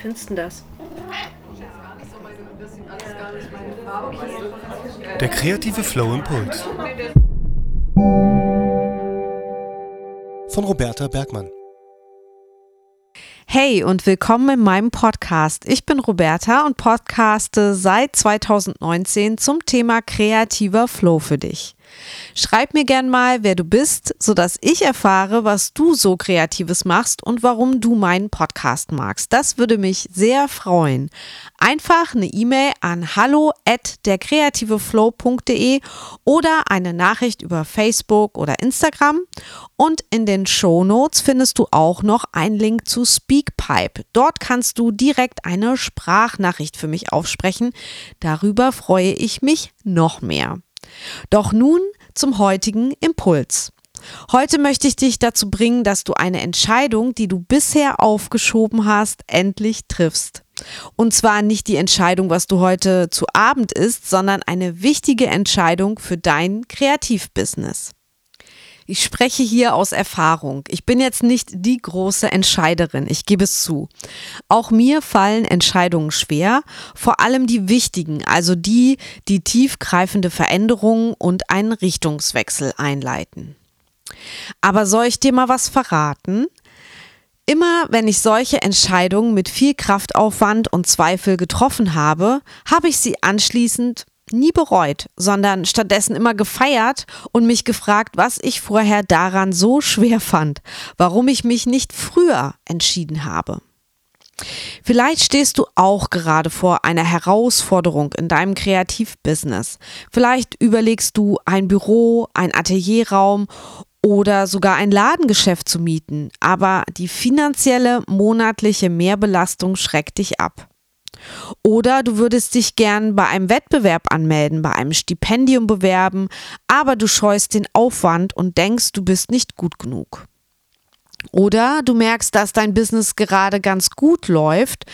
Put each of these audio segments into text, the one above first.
findest du das? Der kreative Flow Impuls. Von Roberta Bergmann. Hey und willkommen in meinem Podcast. Ich bin Roberta und podcaste seit 2019 zum Thema kreativer Flow für dich. Schreib mir gern mal, wer du bist, sodass ich erfahre, was du so Kreatives machst und warum du meinen Podcast magst. Das würde mich sehr freuen. Einfach eine E-Mail an hallo at derkreativeflow.de oder eine Nachricht über Facebook oder Instagram. Und in den Show Notes findest du auch noch einen Link zu Speakpipe. Dort kannst du direkt eine Sprachnachricht für mich aufsprechen. Darüber freue ich mich noch mehr. Doch nun zum heutigen Impuls. Heute möchte ich dich dazu bringen, dass du eine Entscheidung, die du bisher aufgeschoben hast, endlich triffst. Und zwar nicht die Entscheidung, was du heute zu Abend isst, sondern eine wichtige Entscheidung für dein Kreativbusiness. Ich spreche hier aus Erfahrung. Ich bin jetzt nicht die große Entscheiderin, ich gebe es zu. Auch mir fallen Entscheidungen schwer, vor allem die wichtigen, also die, die tiefgreifende Veränderungen und einen Richtungswechsel einleiten. Aber soll ich dir mal was verraten? Immer wenn ich solche Entscheidungen mit viel Kraftaufwand und Zweifel getroffen habe, habe ich sie anschließend nie bereut, sondern stattdessen immer gefeiert und mich gefragt, was ich vorher daran so schwer fand, warum ich mich nicht früher entschieden habe. Vielleicht stehst du auch gerade vor einer Herausforderung in deinem Kreativbusiness. Vielleicht überlegst du, ein Büro, ein Atelierraum oder sogar ein Ladengeschäft zu mieten, aber die finanzielle monatliche Mehrbelastung schreckt dich ab. Oder du würdest dich gern bei einem Wettbewerb anmelden, bei einem Stipendium bewerben, aber du scheust den Aufwand und denkst, du bist nicht gut genug. Oder du merkst, dass dein Business gerade ganz gut läuft,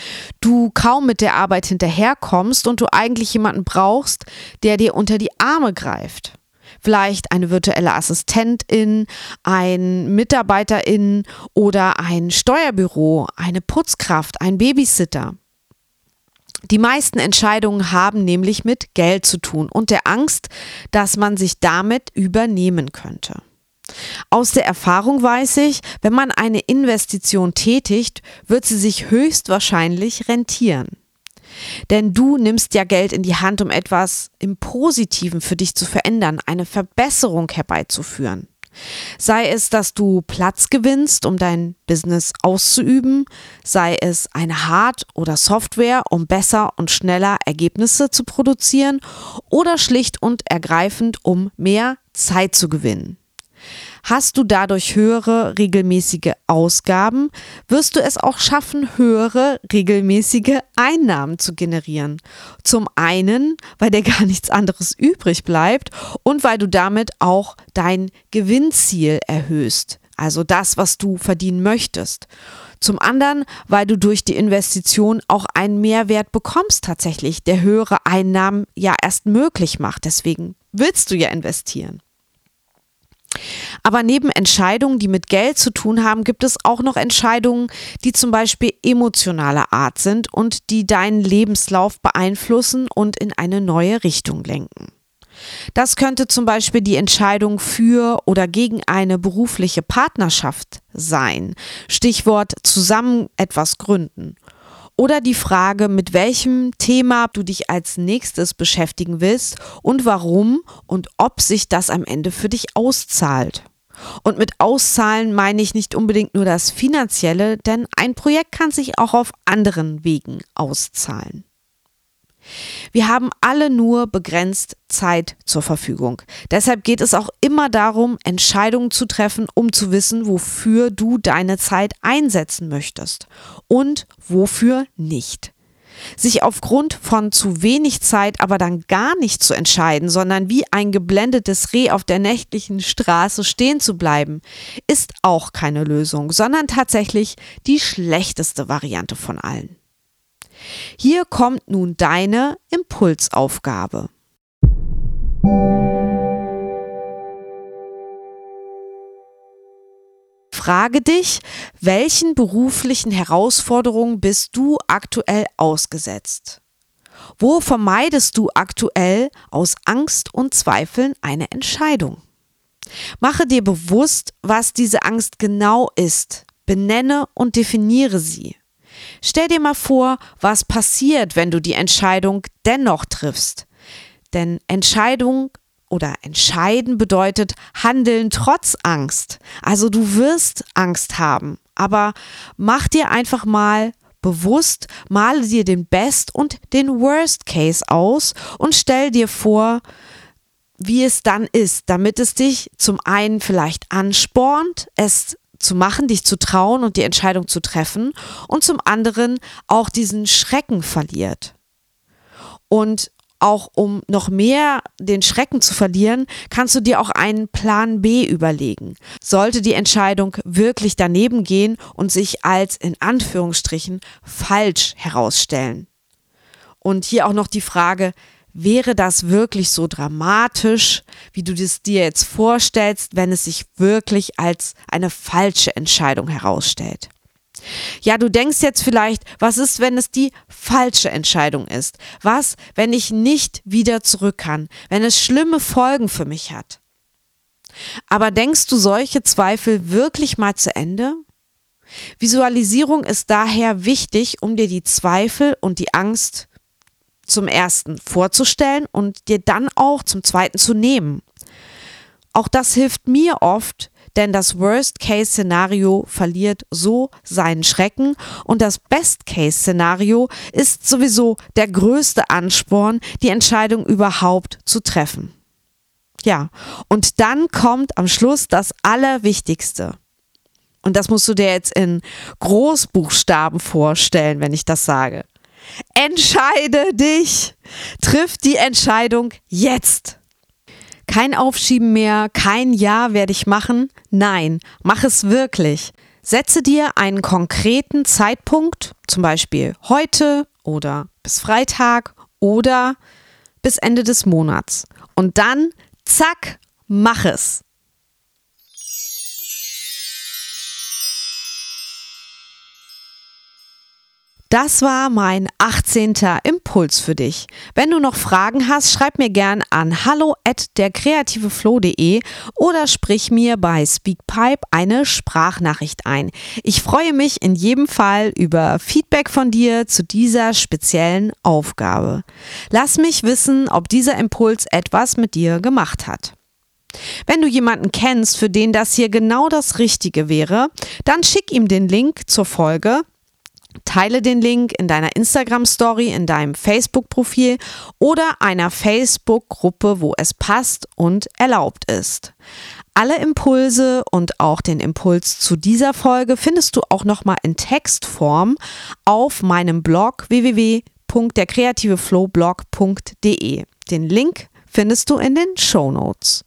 du kaum mit der Arbeit hinterherkommst und du eigentlich jemanden brauchst, der dir unter die Arme greift. Vielleicht eine virtuelle Assistentin, ein Mitarbeiterin oder ein Steuerbüro, eine Putzkraft, ein Babysitter. Die meisten Entscheidungen haben nämlich mit Geld zu tun und der Angst, dass man sich damit übernehmen könnte. Aus der Erfahrung weiß ich, wenn man eine Investition tätigt, wird sie sich höchstwahrscheinlich rentieren. Denn du nimmst ja Geld in die Hand, um etwas im Positiven für dich zu verändern, eine Verbesserung herbeizuführen. Sei es, dass du Platz gewinnst, um dein Business auszuüben, sei es eine Hard- oder Software, um besser und schneller Ergebnisse zu produzieren oder schlicht und ergreifend, um mehr Zeit zu gewinnen. Hast du dadurch höhere regelmäßige Ausgaben, wirst du es auch schaffen, höhere regelmäßige Einnahmen zu generieren. Zum einen, weil dir gar nichts anderes übrig bleibt und weil du damit auch dein Gewinnziel erhöhst, also das, was du verdienen möchtest. Zum anderen, weil du durch die Investition auch einen Mehrwert bekommst tatsächlich, der höhere Einnahmen ja erst möglich macht. Deswegen willst du ja investieren. Aber neben Entscheidungen, die mit Geld zu tun haben, gibt es auch noch Entscheidungen, die zum Beispiel emotionaler Art sind und die deinen Lebenslauf beeinflussen und in eine neue Richtung lenken. Das könnte zum Beispiel die Entscheidung für oder gegen eine berufliche Partnerschaft sein. Stichwort zusammen etwas gründen. Oder die Frage, mit welchem Thema du dich als nächstes beschäftigen willst und warum und ob sich das am Ende für dich auszahlt. Und mit Auszahlen meine ich nicht unbedingt nur das Finanzielle, denn ein Projekt kann sich auch auf anderen Wegen auszahlen. Wir haben alle nur begrenzt Zeit zur Verfügung. Deshalb geht es auch immer darum, Entscheidungen zu treffen, um zu wissen, wofür du deine Zeit einsetzen möchtest und wofür nicht. Sich aufgrund von zu wenig Zeit aber dann gar nicht zu entscheiden, sondern wie ein geblendetes Reh auf der nächtlichen Straße stehen zu bleiben, ist auch keine Lösung, sondern tatsächlich die schlechteste Variante von allen. Hier kommt nun deine Impulsaufgabe. frage dich, welchen beruflichen Herausforderungen bist du aktuell ausgesetzt? Wo vermeidest du aktuell aus Angst und Zweifeln eine Entscheidung? Mache dir bewusst, was diese Angst genau ist. Benenne und definiere sie. Stell dir mal vor, was passiert, wenn du die Entscheidung dennoch triffst. Denn Entscheidung oder entscheiden bedeutet handeln trotz Angst. Also du wirst Angst haben, aber mach dir einfach mal bewusst, male dir den Best und den Worst Case aus und stell dir vor, wie es dann ist, damit es dich zum einen vielleicht anspornt, es zu machen, dich zu trauen und die Entscheidung zu treffen und zum anderen auch diesen Schrecken verliert. Und auch um noch mehr den Schrecken zu verlieren, kannst du dir auch einen Plan B überlegen. Sollte die Entscheidung wirklich daneben gehen und sich als in Anführungsstrichen falsch herausstellen. Und hier auch noch die Frage, wäre das wirklich so dramatisch, wie du es dir jetzt vorstellst, wenn es sich wirklich als eine falsche Entscheidung herausstellt? Ja, du denkst jetzt vielleicht, was ist, wenn es die falsche Entscheidung ist? Was, wenn ich nicht wieder zurück kann? Wenn es schlimme Folgen für mich hat? Aber denkst du solche Zweifel wirklich mal zu Ende? Visualisierung ist daher wichtig, um dir die Zweifel und die Angst zum ersten vorzustellen und dir dann auch zum zweiten zu nehmen. Auch das hilft mir oft, denn das Worst-Case-Szenario verliert so seinen Schrecken und das Best-Case-Szenario ist sowieso der größte Ansporn, die Entscheidung überhaupt zu treffen. Ja, und dann kommt am Schluss das Allerwichtigste. Und das musst du dir jetzt in Großbuchstaben vorstellen, wenn ich das sage. Entscheide dich. Triff die Entscheidung jetzt. Kein Aufschieben mehr, kein Ja werde ich machen. Nein, mach es wirklich. Setze dir einen konkreten Zeitpunkt, zum Beispiel heute oder bis Freitag oder bis Ende des Monats. Und dann, zack, mach es. Das war mein 18. Impuls für dich. Wenn du noch Fragen hast, schreib mir gern an hallo at derkreativeflow.de oder sprich mir bei Speakpipe eine Sprachnachricht ein. Ich freue mich in jedem Fall über Feedback von dir zu dieser speziellen Aufgabe. Lass mich wissen, ob dieser Impuls etwas mit dir gemacht hat. Wenn du jemanden kennst, für den das hier genau das Richtige wäre, dann schick ihm den Link zur Folge Teile den Link in deiner Instagram-Story, in deinem Facebook-Profil oder einer Facebook-Gruppe, wo es passt und erlaubt ist. Alle Impulse und auch den Impuls zu dieser Folge findest du auch nochmal in Textform auf meinem Blog www.derkreativeflowblog.de. Den Link findest du in den Show Notes.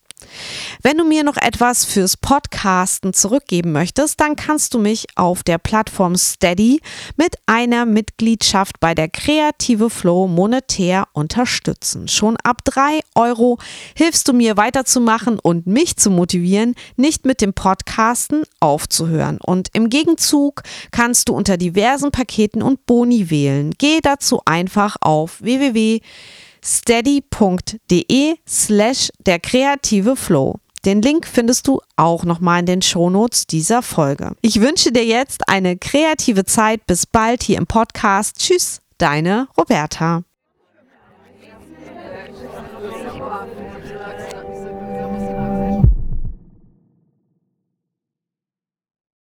Wenn du mir noch etwas fürs Podcasten zurückgeben möchtest, dann kannst du mich auf der Plattform Steady mit einer Mitgliedschaft bei der Kreative Flow monetär unterstützen. Schon ab drei Euro hilfst du mir weiterzumachen und mich zu motivieren, nicht mit dem Podcasten aufzuhören. Und im Gegenzug kannst du unter diversen Paketen und Boni wählen. Geh dazu einfach auf www steady.de slash der kreative Flow. Den Link findest du auch nochmal in den Shownotes dieser Folge. Ich wünsche dir jetzt eine kreative Zeit. Bis bald hier im Podcast. Tschüss, deine Roberta.